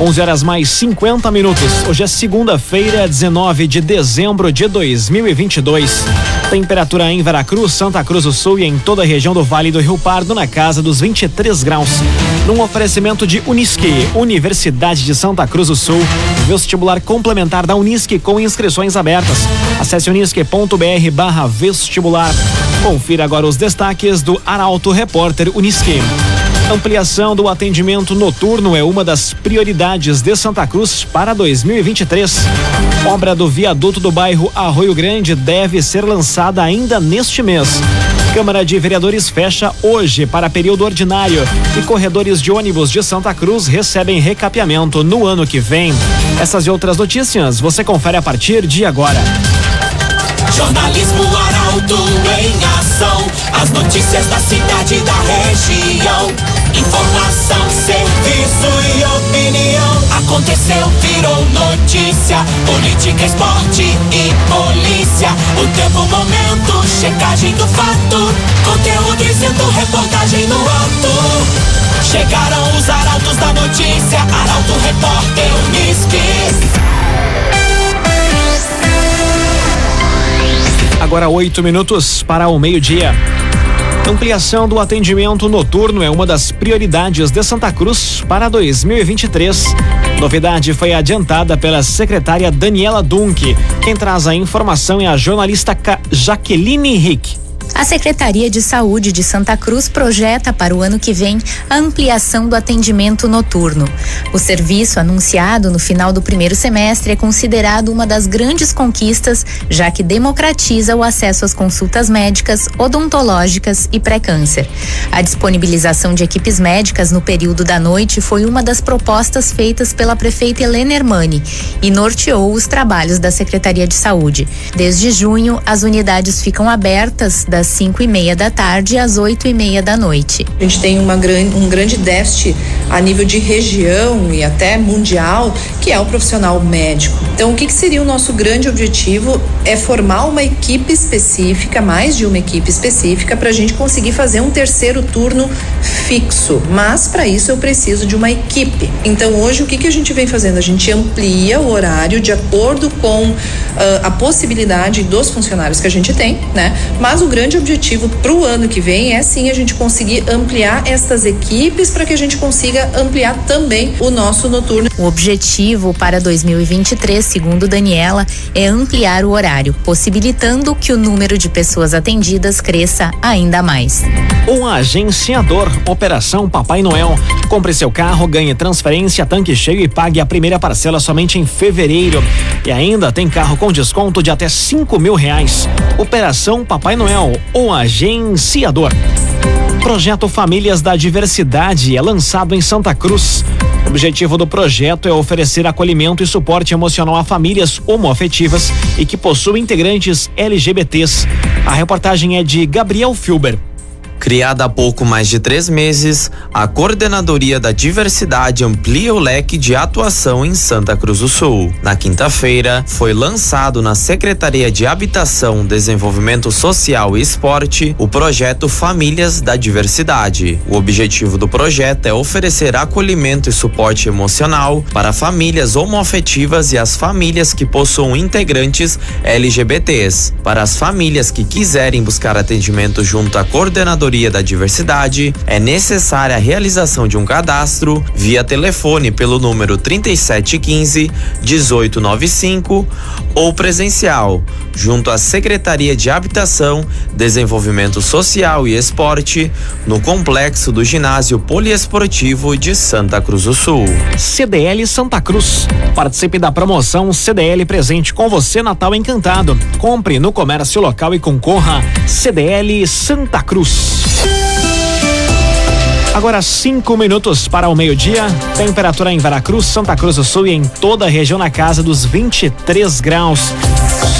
11 horas mais 50 minutos. Hoje é segunda-feira, 19 de dezembro de 2022. Temperatura em Veracruz, Santa Cruz do Sul e em toda a região do Vale do Rio Pardo na casa dos 23 graus. Num oferecimento de Unisque, Universidade de Santa Cruz do Sul, vestibular complementar da Unisque com inscrições abertas. Acesse unisque.br/vestibular. Confira agora os destaques do Arauto Repórter Unisque. Ampliação do atendimento noturno é uma das prioridades de Santa Cruz para 2023. Obra do viaduto do bairro Arroio Grande deve ser lançada ainda neste mês. Câmara de Vereadores fecha hoje para período ordinário e corredores de ônibus de Santa Cruz recebem recapeamento no ano que vem. Essas e outras notícias você confere a partir de agora. Jornalismo Arauto em ação. As notícias da cidade e da região. Informação, serviço e opinião. Aconteceu, virou notícia. Política, esporte e polícia. O tempo, momento, checagem do fato. Conteúdo dizendo, reportagem no ato. Chegaram os arautos da notícia. Arauto, repórter, Unisque. Agora oito minutos para o meio-dia. Ampliação do atendimento noturno é uma das prioridades de Santa Cruz para 2023. Novidade foi adiantada pela secretária Daniela Dunk. Quem traz a informação é a jornalista Jaqueline Henrique. A Secretaria de Saúde de Santa Cruz projeta para o ano que vem a ampliação do atendimento noturno. O serviço, anunciado no final do primeiro semestre, é considerado uma das grandes conquistas, já que democratiza o acesso às consultas médicas, odontológicas e pré-câncer. A disponibilização de equipes médicas no período da noite foi uma das propostas feitas pela prefeita Helena Hermani e norteou os trabalhos da Secretaria de Saúde. Desde junho, as unidades ficam abertas das 5 e meia da tarde às 8 e meia da noite. A gente tem uma grande, um grande déficit a nível de região e até mundial, que é o profissional médico. Então, o que, que seria o nosso grande objetivo? É formar uma equipe específica, mais de uma equipe específica, para a gente conseguir fazer um terceiro turno fixo. Mas, para isso, eu preciso de uma equipe. Então, hoje, o que, que a gente vem fazendo? A gente amplia o horário de acordo com uh, a possibilidade dos funcionários que a gente tem, né? Mas o grande objetivo para o ano que vem é sim a gente conseguir ampliar estas equipes para que a gente consiga ampliar também o nosso noturno. O objetivo para 2023, segundo Daniela, é ampliar o horário, possibilitando que o número de pessoas atendidas cresça ainda mais. Um agenciador, Operação Papai Noel. Compre seu carro, ganhe transferência, tanque cheio e pague a primeira parcela somente em fevereiro. E ainda tem carro com desconto de até cinco mil reais. Operação Papai Noel, o agenciador. Projeto Famílias da Diversidade é lançado em Santa Cruz. O objetivo do projeto é oferecer acolhimento e suporte emocional a famílias homoafetivas e que possuem integrantes LGBTs. A reportagem é de Gabriel Filber. Criada há pouco mais de três meses, a Coordenadoria da Diversidade amplia o leque de atuação em Santa Cruz do Sul. Na quinta-feira, foi lançado na Secretaria de Habitação, Desenvolvimento Social e Esporte o projeto Famílias da Diversidade. O objetivo do projeto é oferecer acolhimento e suporte emocional para famílias homoafetivas e as famílias que possuem integrantes LGBTs. Para as famílias que quiserem buscar atendimento junto à Coordenadoria da Diversidade, é necessária a realização de um cadastro via telefone pelo número 3715 1895 ou presencial, junto à Secretaria de Habitação, Desenvolvimento Social e Esporte, no complexo do Ginásio Poliesportivo de Santa Cruz do Sul. CDL Santa Cruz. Participe da promoção CDL presente com você Natal Encantado. Compre no comércio local e concorra CDL Santa Cruz. Agora cinco minutos para o meio-dia. Temperatura em Veracruz, Santa Cruz do Sul e em toda a região na casa dos 23 graus.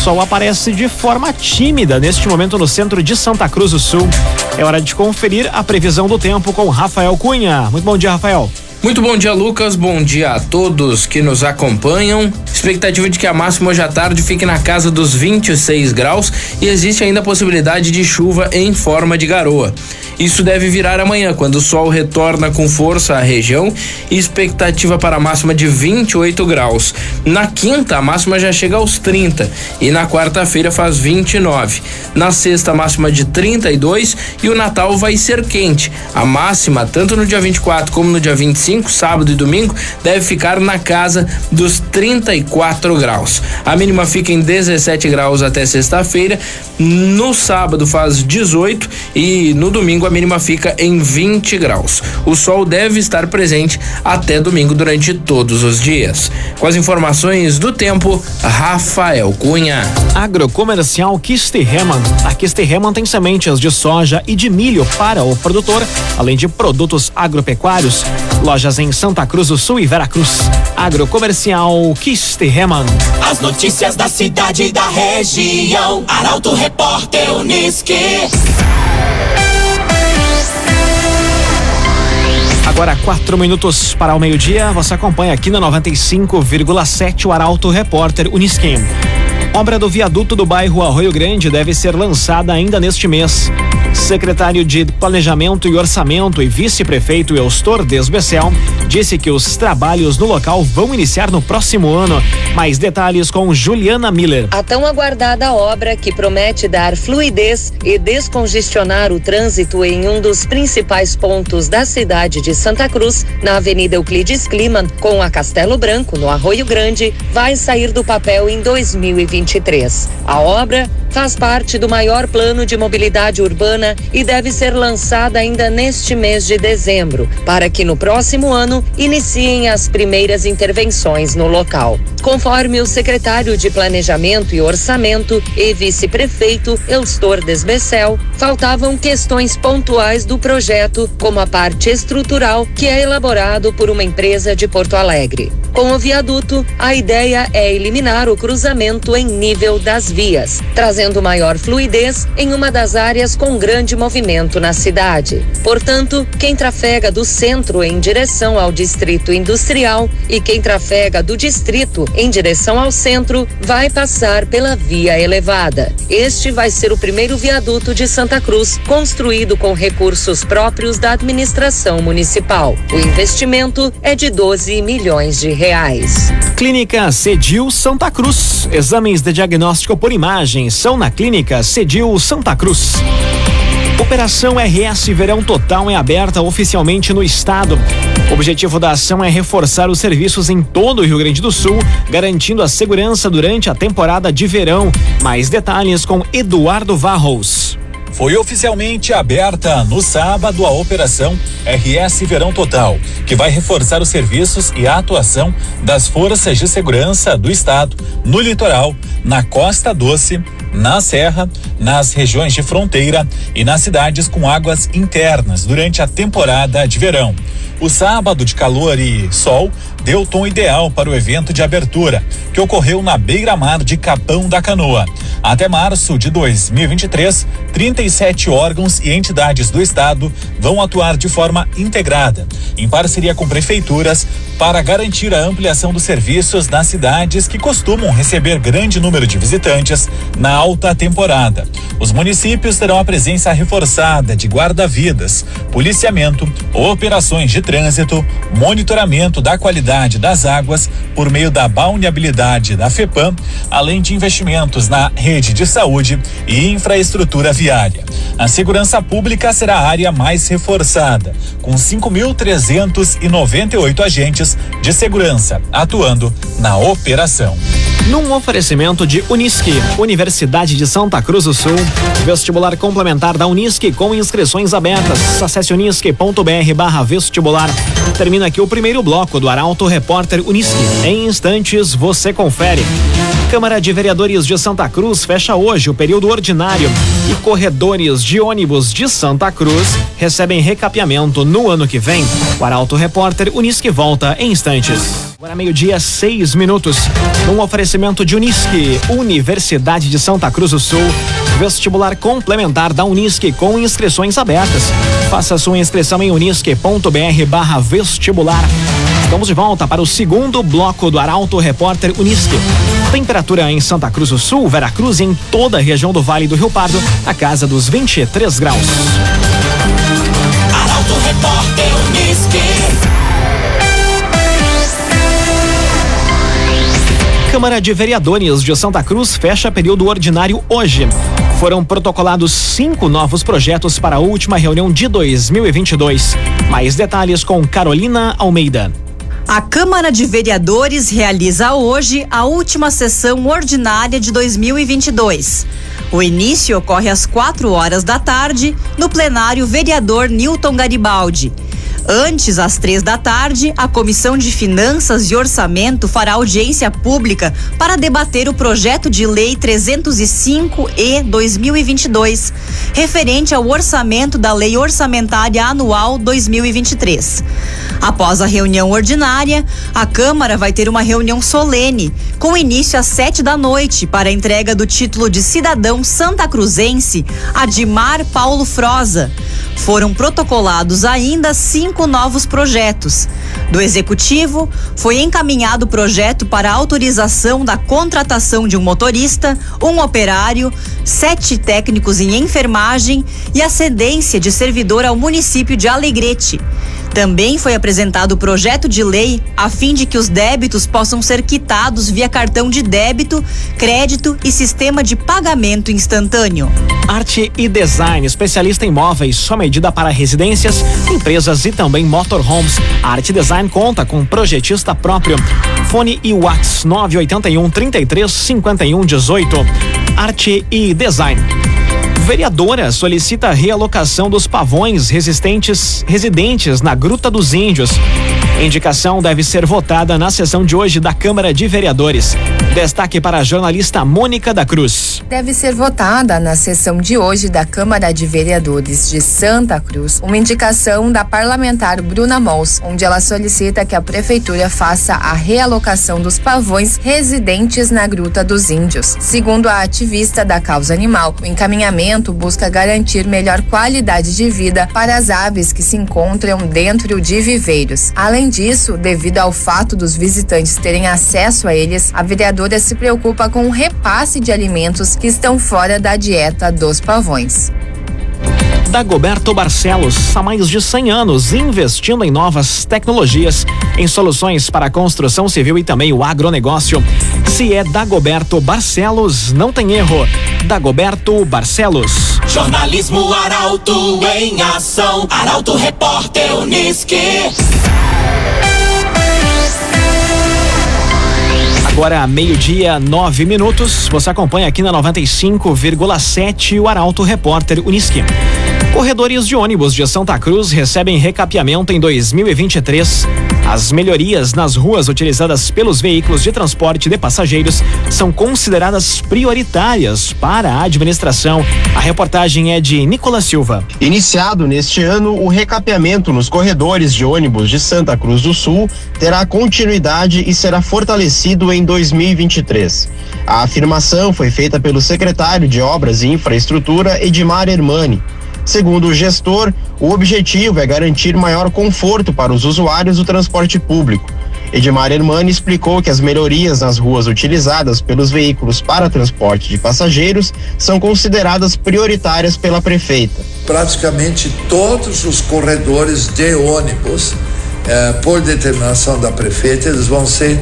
Sol aparece de forma tímida neste momento no centro de Santa Cruz do Sul. É hora de conferir a previsão do tempo com Rafael Cunha. Muito bom dia, Rafael. Muito bom dia, Lucas. Bom dia a todos que nos acompanham. Expectativa de que a máxima hoje à tarde fique na casa dos 26 graus e existe ainda a possibilidade de chuva em forma de garoa. Isso deve virar amanhã, quando o sol retorna com força à região expectativa para a máxima de 28 graus. Na quinta, a máxima já chega aos 30 e na quarta-feira faz 29. Na sexta, a máxima de 32 e o Natal vai ser quente. A máxima, tanto no dia 24 como no dia 25, sábado e domingo, deve ficar na casa dos 34 graus. A mínima fica em 17 graus até sexta-feira. No sábado faz 18 e no domingo a mínima fica em 20 graus. O sol deve estar presente até domingo durante todos os dias. Com as informações do tempo, Rafael Cunha. Agrocomercial Kisterreman. A Kisterreman tem sementes de soja e de milho para o produtor, além de produtos agropecuários. Lojas em Santa Cruz do Sul e Veracruz. Agrocomercial Kisterreman. As notícias da cidade e da região. Arauto Repórter Uniski. Agora quatro minutos para o meio-dia. Você acompanha aqui na 95,7 o Arauto Repórter Unisquim. Obra do viaduto do bairro Arroio Grande deve ser lançada ainda neste mês. Secretário de Planejamento e Orçamento e vice-prefeito Eustor Desbecel disse que os trabalhos no local vão iniciar no próximo ano. Mais detalhes com Juliana Miller. A tão aguardada obra que promete dar fluidez e descongestionar o trânsito em um dos principais pontos da cidade de Santa Cruz, na Avenida Euclides Kliman, com a Castelo Branco, no Arroio Grande, vai sair do papel em 2023. A obra faz parte do maior plano de mobilidade urbana e deve ser lançada ainda neste mês de dezembro, para que no próximo ano iniciem as primeiras intervenções no local. Conforme o secretário de Planejamento e Orçamento e vice-prefeito Eustor Desbecel, faltavam questões pontuais do projeto, como a parte estrutural, que é elaborado por uma empresa de Porto Alegre. Com o viaduto, a ideia é eliminar o cruzamento em nível das vias, trazendo maior fluidez em uma das áreas com grande movimento na cidade. Portanto, quem trafega do centro em direção ao distrito industrial e quem trafega do distrito em direção ao centro vai passar pela via elevada. Este vai ser o primeiro viaduto de Santa Cruz construído com recursos próprios da administração municipal. O investimento é de 12 milhões de reais. Clínica Cedil Santa Cruz. Exames de diagnóstico por imagem são na Clínica Cedil Santa Cruz. Operação RS Verão Total é aberta oficialmente no estado. O objetivo da ação é reforçar os serviços em todo o Rio Grande do Sul, garantindo a segurança durante a temporada de verão. Mais detalhes com Eduardo Varros. Foi oficialmente aberta no sábado a operação RS Verão Total, que vai reforçar os serviços e a atuação das forças de segurança do estado no litoral, na Costa Doce, na Serra, nas regiões de fronteira e nas cidades com águas internas durante a temporada de verão. O sábado de calor e sol deu tom ideal para o evento de abertura, que ocorreu na beira-mar de Capão da Canoa. Até março de 2023, 37 órgãos e entidades do estado vão atuar de forma integrada, em parceria com prefeituras, para garantir a ampliação dos serviços nas cidades que costumam receber grande número de visitantes na alta temporada. Os municípios terão a presença reforçada de guarda-vidas, policiamento, operações de trânsito, monitoramento da qualidade das águas por meio da balneabilidade da FEPAM, além de investimentos na rede de saúde e infraestrutura viária. A segurança pública será a área mais reforçada, com 5.398 agentes de segurança atuando na operação. Num oferecimento de Unisque, Universidade de Santa Cruz do Sul, vestibular complementar da Unisque com inscrições abertas. Acesse unisque.br barra vestibular. Termina aqui o primeiro bloco do Arauto Repórter Unisque. Em instantes, você confere. Câmara de Vereadores de Santa Cruz fecha hoje o período ordinário e corredores de ônibus de Santa Cruz recebem recapeamento no ano que vem. O Arauto Repórter Unisque volta em instantes. Agora meio-dia, seis minutos. Um oferecimento de Unisque, Universidade de Santa Cruz do Sul. Vestibular complementar da Unisque com inscrições abertas. Faça sua inscrição em unisque.br barra vestibular. Estamos de volta para o segundo bloco do Arauto Repórter Unisque. Temperatura em Santa Cruz do Sul, Veracruz e em toda a região do Vale do Rio Pardo, a casa dos 23 graus. Arauto Repórter Unisque. Câmara de Vereadores de Santa Cruz fecha período ordinário hoje. Foram protocolados cinco novos projetos para a última reunião de 2022. Mais detalhes com Carolina Almeida. A Câmara de Vereadores realiza hoje a última sessão ordinária de 2022. O início ocorre às quatro horas da tarde no plenário vereador Newton Garibaldi. Antes, às três da tarde, a Comissão de Finanças e Orçamento fará audiência pública para debater o projeto de lei 305-E 2022, referente ao orçamento da Lei Orçamentária Anual 2023. Após a reunião ordinária, a Câmara vai ter uma reunião solene, com início às sete da noite, para a entrega do título de cidadão santa cruzense a Dimar Paulo Froza. Foram protocolados ainda cinco novos projetos. Do Executivo, foi encaminhado o projeto para autorização da contratação de um motorista, um operário, sete técnicos em enfermagem e a cedência de servidor ao município de Alegrete. Também foi apresentado o projeto de lei a fim de que os débitos possam ser quitados via cartão de débito, crédito e sistema de pagamento instantâneo. Arte e design, especialista em móveis, só medida para residências, empresas e também motorhomes. A Arte Design conta com projetista próprio. Fone e Whats 981 33 51 18. Arte e design. Vereadora solicita a realocação dos pavões resistentes residentes na Gruta dos Índios. Indicação deve ser votada na sessão de hoje da Câmara de Vereadores. Destaque para a jornalista Mônica da Cruz. Deve ser votada na sessão de hoje da Câmara de Vereadores de Santa Cruz uma indicação da parlamentar Bruna Mols, onde ela solicita que a prefeitura faça a realocação dos pavões residentes na Gruta dos Índios. Segundo a ativista da causa animal, o encaminhamento busca garantir melhor qualidade de vida para as aves que se encontram dentro de viveiros. Além disso, devido ao fato dos visitantes terem acesso a eles, a vereadora se preocupa com o repasse de alimentos que estão fora da dieta dos pavões. Dagoberto Barcelos, há mais de 100 anos, investindo em novas tecnologias, em soluções para a construção civil e também o agronegócio. Se é Dagoberto Barcelos, não tem erro. Dagoberto Barcelos. Jornalismo Arauto em ação. Arauto Repórter Unisque. Agora, meio-dia, nove minutos. Você acompanha aqui na 95,7 o Arauto Repórter Unisque. Corredores de ônibus de Santa Cruz recebem recapeamento em 2023. As melhorias nas ruas utilizadas pelos veículos de transporte de passageiros são consideradas prioritárias para a administração. A reportagem é de Nicolas Silva. Iniciado neste ano, o recapeamento nos corredores de ônibus de Santa Cruz do Sul terá continuidade e será fortalecido em 2023. A afirmação foi feita pelo secretário de Obras e Infraestrutura, Edmar Hermani. Segundo o gestor, o objetivo é garantir maior conforto para os usuários do transporte público. Edmar Hermani explicou que as melhorias nas ruas utilizadas pelos veículos para transporte de passageiros são consideradas prioritárias pela prefeita. Praticamente todos os corredores de ônibus, eh, por determinação da prefeita, eles vão ser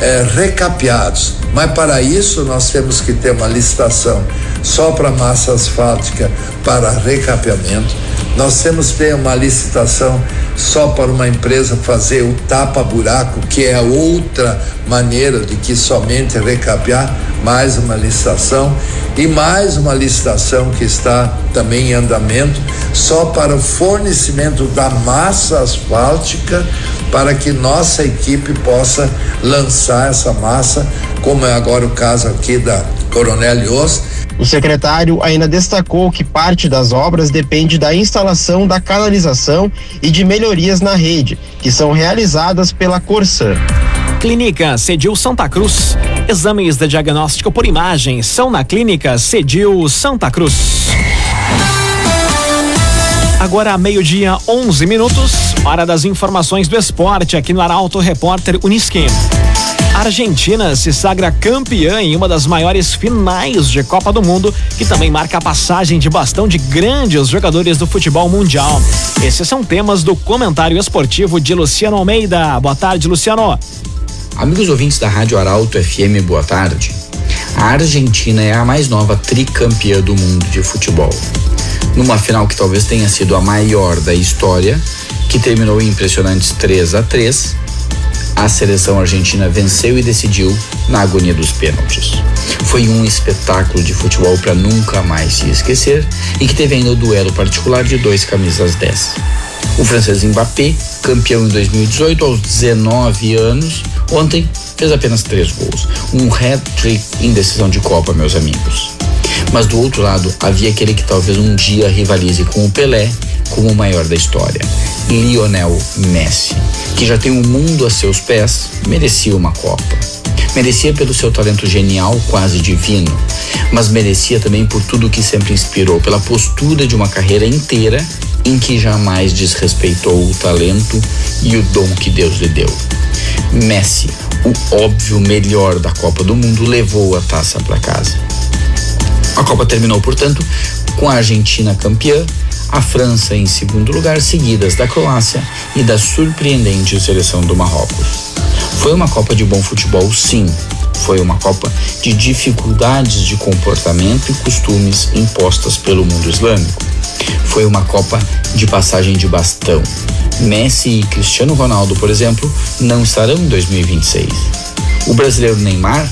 eh, recapeados. Mas para isso nós temos que ter uma licitação só para massa asfáltica para recapeamento. Nós temos que ter uma licitação só para uma empresa fazer o tapa-buraco, que é outra maneira de que somente recapear, mais uma licitação e mais uma licitação que está também em andamento só para o fornecimento da massa asfáltica para que nossa equipe possa lançar essa massa, como é agora o caso aqui da Coronel Yost, o secretário ainda destacou que parte das obras depende da instalação da canalização e de melhorias na rede, que são realizadas pela Corsan. Clínica Cedil Santa Cruz. Exames de diagnóstico por imagem são na Clínica Cedil Santa Cruz. Agora, meio-dia, 11 minutos, hora das informações do esporte aqui no Arauto Repórter Unisquim. Argentina se sagra campeã em uma das maiores finais de Copa do Mundo, que também marca a passagem de bastão de grandes jogadores do futebol mundial. Esses são temas do comentário esportivo de Luciano Almeida. Boa tarde, Luciano. Amigos ouvintes da Rádio Arauto FM, boa tarde. A Argentina é a mais nova tricampeã do mundo de futebol. Numa final que talvez tenha sido a maior da história, que terminou em impressionantes 3 a 3, a seleção argentina venceu e decidiu na agonia dos pênaltis. Foi um espetáculo de futebol para nunca mais se esquecer e que teve ainda o duelo particular de dois camisas 10. O francês Mbappé, campeão em 2018 aos 19 anos, ontem fez apenas três gols. Um hat-trick em decisão de Copa, meus amigos. Mas do outro lado, havia aquele que talvez um dia rivalize com o Pelé como o maior da história, Lionel Messi, que já tem o um mundo a seus pés, merecia uma Copa. Merecia pelo seu talento genial, quase divino, mas merecia também por tudo que sempre inspirou, pela postura de uma carreira inteira em que jamais desrespeitou o talento e o dom que Deus lhe deu. Messi, o óbvio melhor da Copa do Mundo, levou a taça para casa. A Copa terminou, portanto, com a Argentina campeã, a França em segundo lugar, seguidas da Croácia e da surpreendente seleção do Marrocos. Foi uma Copa de bom futebol, sim. Foi uma Copa de dificuldades de comportamento e costumes impostas pelo mundo islâmico. Foi uma Copa de passagem de bastão. Messi e Cristiano Ronaldo, por exemplo, não estarão em 2026. O brasileiro Neymar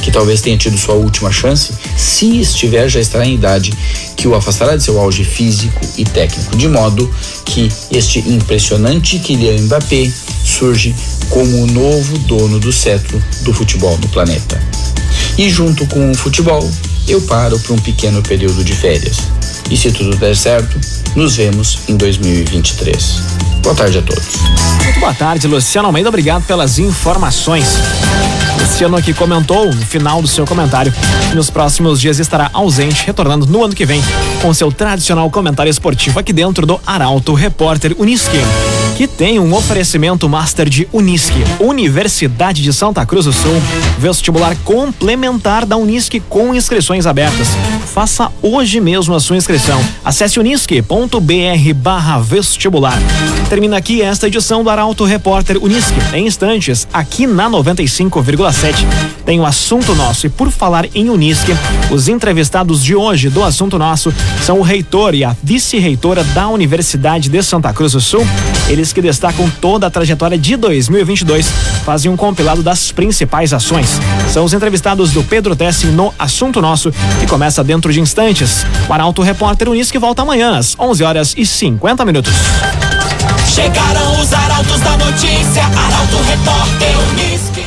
que talvez tenha tido sua última chance, se estiver, já estará em idade que o afastará de seu auge físico e técnico, de modo que este impressionante Kylian Mbappé surge como o novo dono do cetro do futebol no planeta. E junto com o futebol, eu paro para um pequeno período de férias. E se tudo der certo, nos vemos em 2023. Boa tarde a todos. Muito boa tarde, Luciano Almeida. Obrigado pelas informações. Luciano aqui comentou no final do seu comentário. Nos próximos dias estará ausente, retornando no ano que vem com seu tradicional comentário esportivo aqui dentro do Arauto Repórter Unisque, que tem um oferecimento master de Unisque, Universidade de Santa Cruz do Sul, vestibular complementar da Unisque com inscrições abertas. Faça hoje mesmo a sua inscrição. Acesse unisque.br barra vestibular. Termina aqui esta edição do Arauto Repórter Unisque. Em instantes, aqui na 95,7, tem o assunto nosso. E por falar em Unisque, os entrevistados de hoje do assunto nosso são o reitor e a vice-reitora da Universidade de Santa Cruz do Sul. Eles que destacam toda a trajetória de 2022, fazem um compilado das principais ações. São os entrevistados do Pedro Tessi no assunto nosso, que começa dentro de instantes. O Arauto Repórter Unisque volta amanhã às 11 horas e 50 minutos. Chegaram os arautos da notícia, Arauto Repórter Unisque.